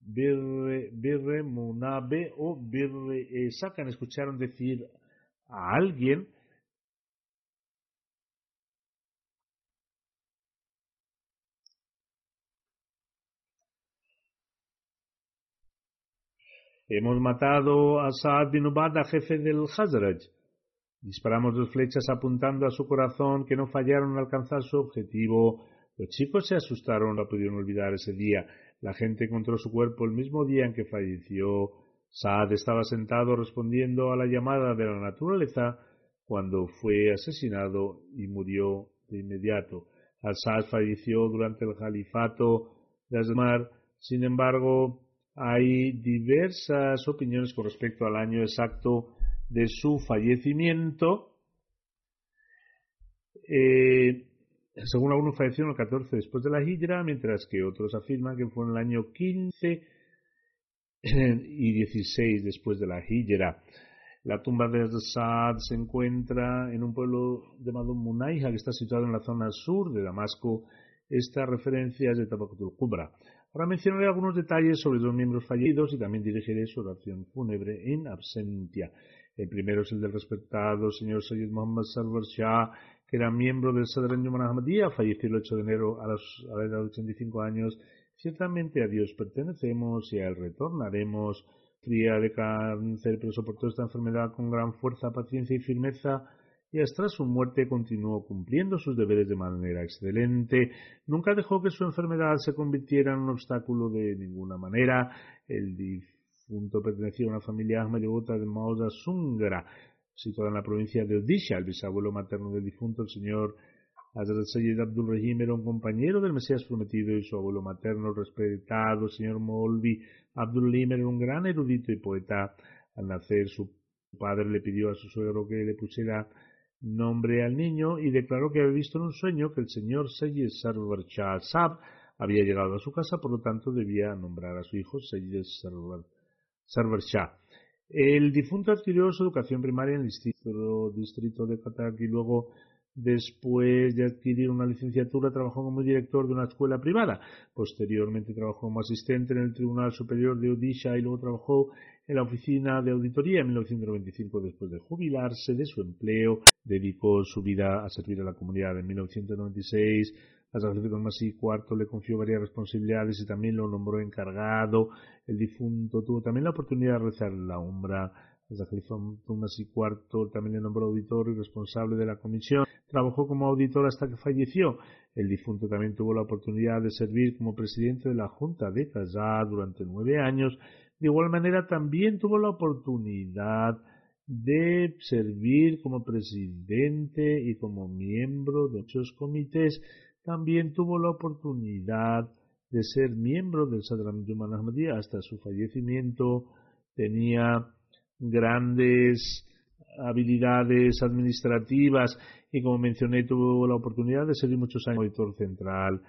Birre, Birre Munabe o Birre Sacan escucharon decir a alguien Hemos matado a Saad bin Ubada, jefe del Hazraj. Disparamos dos flechas apuntando a su corazón que no fallaron en alcanzar su objetivo. Los chicos se asustaron, no pudieron olvidar ese día. La gente encontró su cuerpo el mismo día en que falleció. Saad estaba sentado respondiendo a la llamada de la naturaleza cuando fue asesinado y murió de inmediato. Al-Saad falleció durante el califato de Asmar. Sin embargo, hay diversas opiniones con respecto al año exacto de su fallecimiento. Eh, según algunos fallecieron el 14 después de la Hijra, mientras que otros afirman que fue en el año 15 y 16 después de la Hijra. La tumba de Saad se encuentra en un pueblo llamado Munayha, que está situado en la zona sur de Damasco. Esta referencia es de Tabakatul Kubra. Ahora mencionaré algunos detalles sobre los miembros fallecidos y también dirigiré su oración fúnebre en absentia. El primero es el del respetado señor Sayyid Muhammad Sarwar Shah, que era miembro del Sadr Ahmadiyya, falleció el 8 de enero a, a la edad de 85 años. Ciertamente a Dios pertenecemos y a Él retornaremos. Fría de cáncer, pero soportó esta enfermedad con gran fuerza, paciencia y firmeza y hasta su muerte continuó cumpliendo sus deberes de manera excelente. Nunca dejó que su enfermedad se convirtiera en un obstáculo de ninguna manera. El difunto pertenecía a una familia ahmadiyota de Mausa Sungra, situada en la provincia de Odisha. El bisabuelo materno del difunto, el señor Hazrat Sayyid Abdul Rahim, era un compañero del Mesías prometido y su abuelo materno, respetado, el señor Molvi Abdul Rahim, era un gran erudito y poeta. Al nacer, su padre le pidió a su suegro que le pusiera nombre al niño y declaró que había visto en un sueño que el señor Sayyid Sarwar Shah Sab había llegado a su casa, por lo tanto debía nombrar a su hijo Sarwar, Shah. El difunto adquirió su educación primaria en el distrito, distrito de Katak y luego Después de adquirir una licenciatura, trabajó como director de una escuela privada. Posteriormente trabajó como asistente en el Tribunal Superior de Odisha y luego trabajó en la oficina de auditoría en 1995. Después de jubilarse de su empleo, dedicó su vida a servir a la comunidad. En 1996, a San Masí IV le confió varias responsabilidades y también lo nombró encargado. El difunto tuvo también la oportunidad de rezar la umbra Tumas y Cuarto también le nombró auditor y responsable de la comisión. Trabajó como auditor hasta que falleció. El difunto también tuvo la oportunidad de servir como presidente de la Junta de Kazá durante nueve años. De igual manera también tuvo la oportunidad de servir como presidente y como miembro de muchos comités. También tuvo la oportunidad de ser miembro del Sadram Yuman Ahmadiyya hasta su fallecimiento. Tenía grandes habilidades administrativas y como mencioné tuvo la oportunidad de ser muchos años auditor central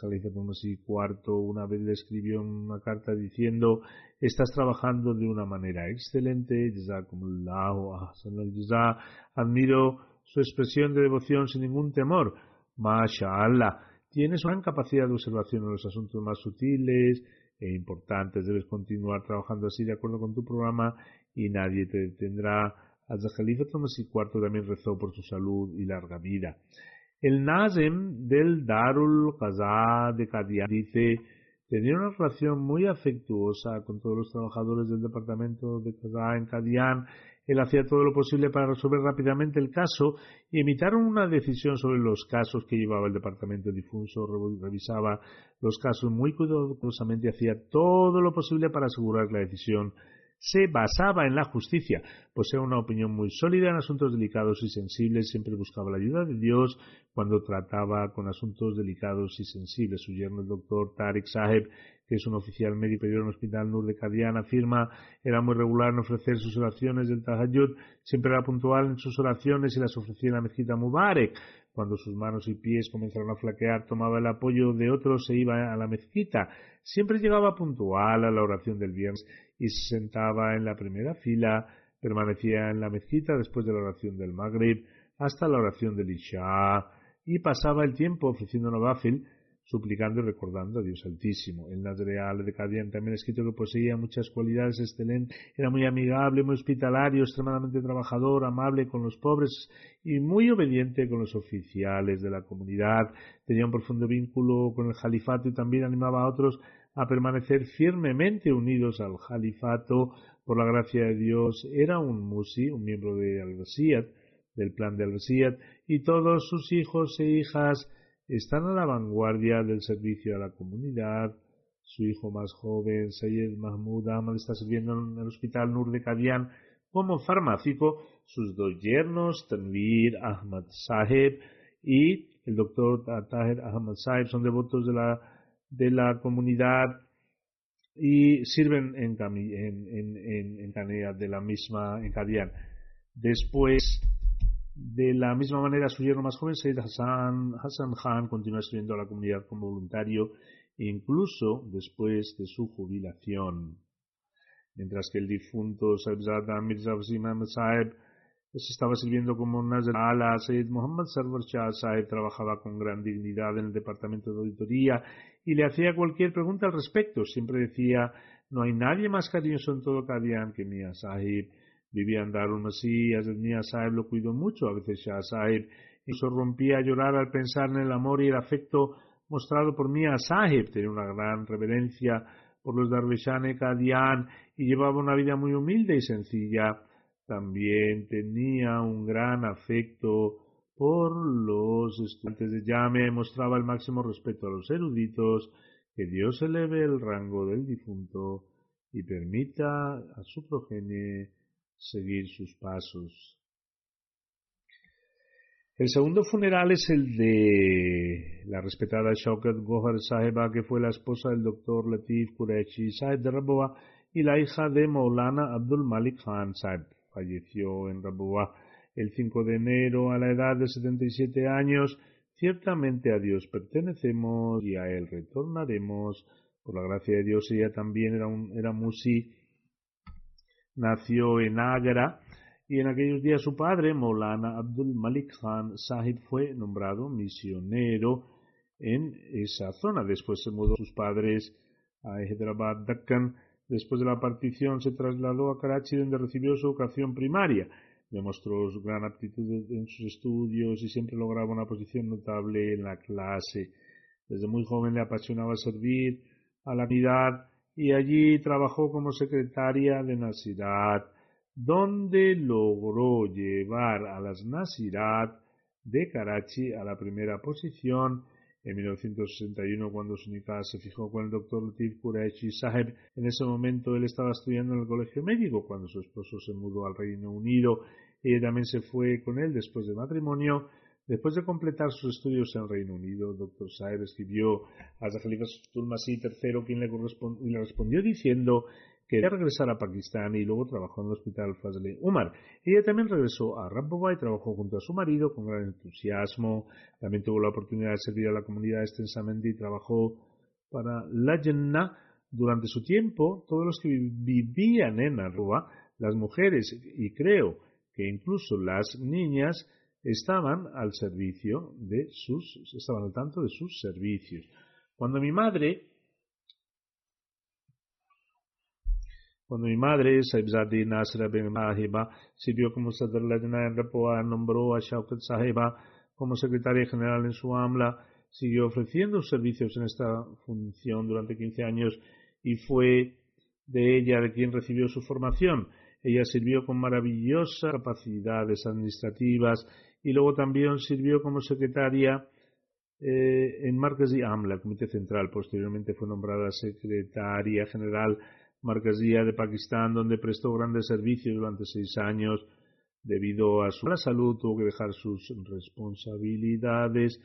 Khalifa y cuarto una vez le escribió una carta diciendo estás trabajando de una manera excelente admiro su expresión de devoción sin ningún temor mashallah tienes gran capacidad de observación en los asuntos más sutiles e importantes debes continuar trabajando así de acuerdo con tu programa y nadie te detendrá. Hazrat Khalifa Thomas IV también rezó por su salud y larga vida. El Nazem del Darul Qaza de Qadian dice tenía una relación muy afectuosa con todos los trabajadores del departamento de Qaza en Qadian. Él hacía todo lo posible para resolver rápidamente el caso y emitaron una decisión sobre los casos que llevaba el departamento difuso, revisaba los casos muy cuidadosamente hacía todo lo posible para asegurar la decisión se basaba en la justicia, posee una opinión muy sólida en asuntos delicados y sensibles, siempre buscaba la ayuda de Dios cuando trataba con asuntos delicados y sensibles. Su yerno, el doctor Tariq Saheb, que es un oficial médico en el Hospital Nur de Kadian, afirma era muy regular en ofrecer sus oraciones del Tahajjud, siempre era puntual en sus oraciones y las ofrecía en la mezquita Mubarak. Cuando sus manos y pies comenzaron a flaquear, tomaba el apoyo de otros e iba a la mezquita. Siempre llegaba puntual a la oración del viernes y se sentaba en la primera fila, permanecía en la mezquita después de la oración del Maghrib hasta la oración del Isha y pasaba el tiempo ofreciendo novafil suplicando y recordando a Dios Altísimo. El Nazreal de Cadian también escrito que poseía muchas cualidades excelentes, era muy amigable, muy hospitalario, extremadamente trabajador, amable con los pobres y muy obediente con los oficiales de la comunidad. Tenía un profundo vínculo con el califato y también animaba a otros a permanecer firmemente unidos al califato por la gracia de Dios. Era un musi, un miembro de al del plan del Resiat y todos sus hijos e hijas están a la vanguardia del servicio a la comunidad. Su hijo más joven, Sayed Mahmoud Ahmad, está sirviendo en el hospital Nur de Kadian como farmacéutico. Sus dos yernos, Tanvir Ahmad Saheb y el doctor Tahir Ahmad Saheb, son devotos de la, de la comunidad y sirven en, en, de la misma, en Kadian. Después, de la misma manera, su yerno más joven, Said Hassan, Hassan Khan, continúa sirviendo a la comunidad como voluntario, incluso después de su jubilación. Mientras que el difunto Saibzada Mirza Wasim Ahmed Saeb se estaba sirviendo como Nazar Ala, Said Muhammad Sarwar Shah Saeb trabajaba con gran dignidad en el departamento de auditoría y le hacía cualquier pregunta al respecto. Siempre decía, no hay nadie más cariñoso en todo Kadian que Mia Sahib Vivía en Darul Masih, Mia Sahib lo cuidó mucho, a veces Shah Sahib incluso rompía a llorar al pensar en el amor y el afecto mostrado por Mia Sahib. Tenía una gran reverencia por los Darveshane Kadian y llevaba una vida muy humilde y sencilla. También tenía un gran afecto por los estudiantes de Yame, mostraba el máximo respeto a los eruditos, que Dios eleve el rango del difunto y permita a su progenie seguir sus pasos. El segundo funeral es el de la respetada Shaukat Gohar Saheba, que fue la esposa del doctor Latif Qureshi Saheb de Raboa y la hija de Maulana Abdul Malik Khan Saheb. Falleció en Raboa el 5 de enero a la edad de 77 años. Ciertamente a Dios pertenecemos y a Él retornaremos. Por la gracia de Dios ella también era, un, era musi nació en Agra y en aquellos días su padre, Molana Abdul Malik Khan Sahib, fue nombrado misionero en esa zona. Después se mudó sus padres a Hyderabad, Deccan. Después de la partición se trasladó a Karachi donde recibió su educación primaria. Demostró su gran aptitud en sus estudios y siempre lograba una posición notable en la clase. Desde muy joven le apasionaba servir a la comunidad y allí trabajó como secretaria de Nasirat, donde logró llevar a las Nasirat de Karachi a la primera posición en 1961 cuando Sunika se fijó con el doctor Latif Qureshi Saheb. En ese momento él estaba estudiando en el colegio médico cuando su esposo se mudó al Reino Unido. Ella también se fue con él después de matrimonio Después de completar sus estudios en Reino Unido, Dr. Saer escribió a Khalifa Tulmasi III, quien le, le respondió diciendo quería regresar a Pakistán y luego trabajó en el hospital Fazle Umar. Ella también regresó a Rabbova y trabajó junto a su marido con gran entusiasmo. También tuvo la oportunidad de servir a la comunidad extensamente y trabajó para la Jannah. Durante su tiempo, todos los que vivían en Arroba, las mujeres y creo que incluso las niñas, estaban al servicio de sus, estaban al tanto de sus servicios. Cuando mi madre, cuando mi madre, Saibzadi Nasra Ben Mahiba, sirvió como Sadr Lajna en Rapoa, nombró a Shaukat Sahiba como secretaria general en su AMLA, siguió ofreciendo servicios en esta función durante 15 años y fue de ella de quien recibió su formación. Ella sirvió con maravillosas capacidades administrativas y luego también sirvió como secretaria eh, en Markazi AMLA, Comité Central. Posteriormente fue nombrada secretaria general Markazía de Pakistán, donde prestó grandes servicios durante seis años. Debido a su mala salud, tuvo que dejar sus responsabilidades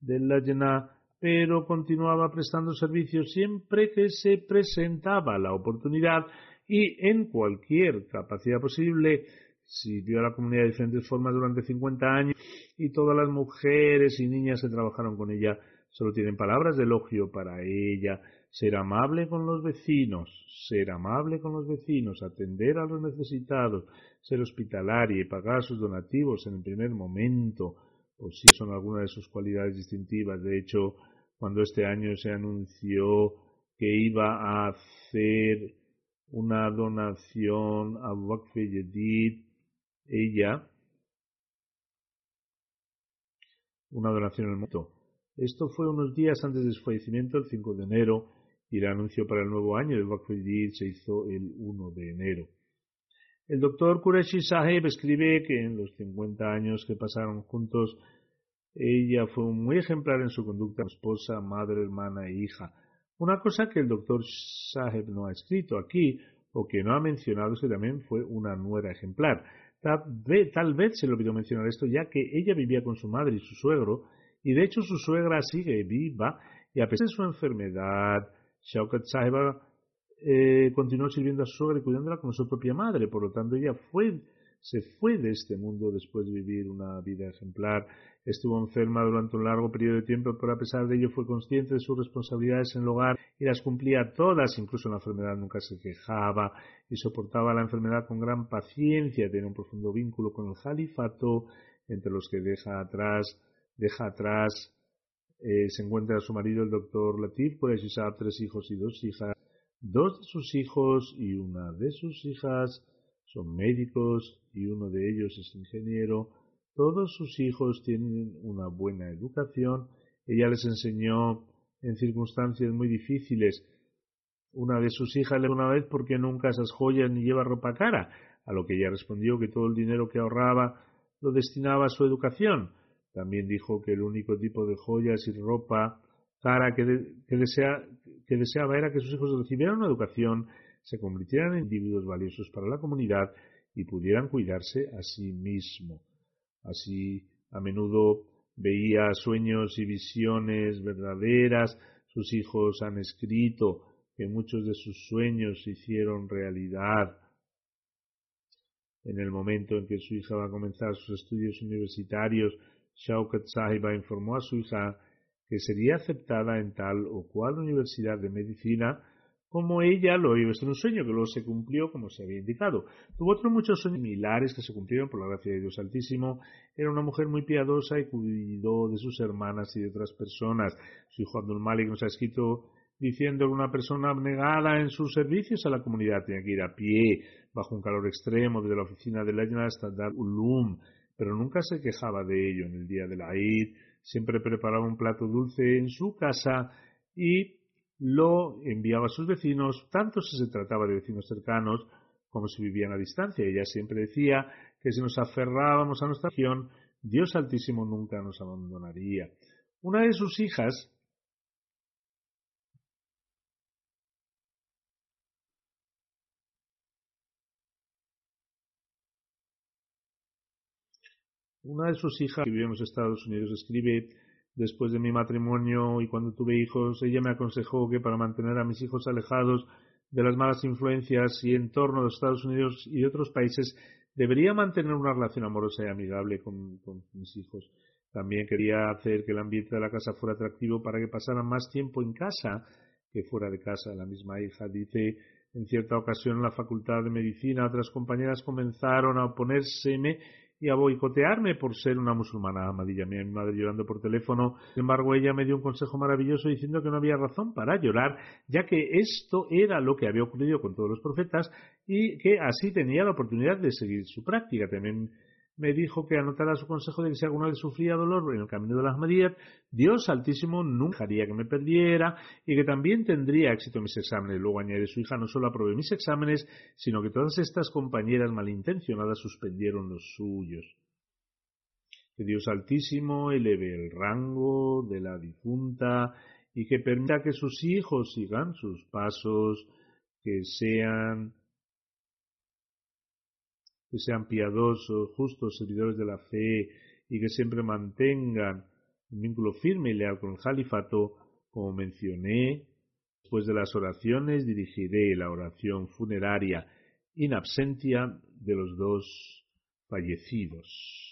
de la Lajna, pero continuaba prestando servicios siempre que se presentaba la oportunidad y en cualquier capacidad posible sirvió a la comunidad de diferentes formas durante 50 años y todas las mujeres y niñas que trabajaron con ella solo tienen palabras de elogio para ella. Ser amable con los vecinos, ser amable con los vecinos, atender a los necesitados, ser hospitalaria y pagar sus donativos en el primer momento, pues sí son algunas de sus cualidades distintivas. De hecho, cuando este año se anunció que iba a hacer una donación a Waqf Yedid ella una donación al mundo. Esto fue unos días antes de su fallecimiento, el 5 de enero, y el anuncio para el nuevo año del Bakfidid se hizo el 1 de enero. El doctor Qureshi Saheb escribe que en los 50 años que pasaron juntos, ella fue muy ejemplar en su conducta esposa, madre, hermana e hija. Una cosa que el doctor Saheb no ha escrito aquí, o que no ha mencionado, es que también fue una nuera ejemplar. Tal vez, tal vez se le olvidó mencionar esto, ya que ella vivía con su madre y su suegro, y de hecho su suegra sigue viva, y a pesar de su enfermedad, Shaukat Saheba eh, continuó sirviendo a su suegra y cuidándola como su propia madre. Por lo tanto, ella fue, se fue de este mundo después de vivir una vida ejemplar. Estuvo enferma durante un largo periodo de tiempo, pero a pesar de ello fue consciente de sus responsabilidades en el hogar y las cumplía todas, incluso en la enfermedad nunca se quejaba y soportaba la enfermedad con gran paciencia. Tiene un profundo vínculo con el califato, entre los que deja atrás, deja atrás eh, se encuentra su marido, el doctor Latif, por sabe tres hijos y dos hijas. Dos de sus hijos y una de sus hijas son médicos y uno de ellos es ingeniero. Todos sus hijos tienen una buena educación. Ella les enseñó en circunstancias muy difíciles. Una de sus hijas le una vez por qué nunca esas joyas ni lleva ropa cara, a lo que ella respondió que todo el dinero que ahorraba lo destinaba a su educación. También dijo que el único tipo de joyas y ropa cara que, deseaba era que sus hijos recibieran una educación, se convirtieran en individuos valiosos para la comunidad y pudieran cuidarse a sí mismo. Así, a menudo veía sueños y visiones verdaderas. Sus hijos han escrito que muchos de sus sueños se hicieron realidad. En el momento en que su hija va a comenzar sus estudios universitarios, Shaukat Sahiba informó a su hija que sería aceptada en tal o cual universidad de medicina como ella lo iba en un sueño que luego se cumplió como se había indicado. Tuvo otros muchos sueños similares que se cumplieron por la gracia de Dios Altísimo. Era una mujer muy piadosa y cuidó de sus hermanas y de otras personas. Su hijo Abdul Malik nos ha escrito diciendo que una persona abnegada en sus servicios a la comunidad tenía que ir a pie, bajo un calor extremo, desde la oficina de Lajna hasta Dar Ulum, pero nunca se quejaba de ello en el día de la Eid, siempre preparaba un plato dulce en su casa y lo enviaba a sus vecinos, tanto si se trataba de vecinos cercanos como si vivían a distancia. Ella siempre decía que si nos aferrábamos a nuestra región, Dios Altísimo nunca nos abandonaría. Una de sus hijas Una de sus hijas que vive en los Estados Unidos escribe, después de mi matrimonio y cuando tuve hijos, ella me aconsejó que para mantener a mis hijos alejados de las malas influencias y entorno de Estados Unidos y de otros países, debería mantener una relación amorosa y amigable con, con mis hijos. También quería hacer que el ambiente de la casa fuera atractivo para que pasaran más tiempo en casa que fuera de casa. La misma hija dice en cierta ocasión en la Facultad de Medicina otras compañeras comenzaron a oponérseme y a boicotearme por ser una musulmana amadilla. Mi madre llorando por teléfono. Sin embargo, ella me dio un consejo maravilloso diciendo que no había razón para llorar, ya que esto era lo que había ocurrido con todos los profetas y que así tenía la oportunidad de seguir su práctica. También me dijo que anotara su consejo de que si alguna vez sufría dolor en el camino de las Ahmadiyat, Dios Altísimo nunca haría que me perdiera y que también tendría éxito en mis exámenes. Luego añade su hija, no solo aprobé mis exámenes, sino que todas estas compañeras malintencionadas suspendieron los suyos. Que Dios Altísimo eleve el rango de la difunta y que permita que sus hijos sigan sus pasos, que sean que sean piadosos, justos, servidores de la fe y que siempre mantengan un vínculo firme y leal con el califato, como mencioné, después de las oraciones dirigiré la oración funeraria in absentia de los dos fallecidos.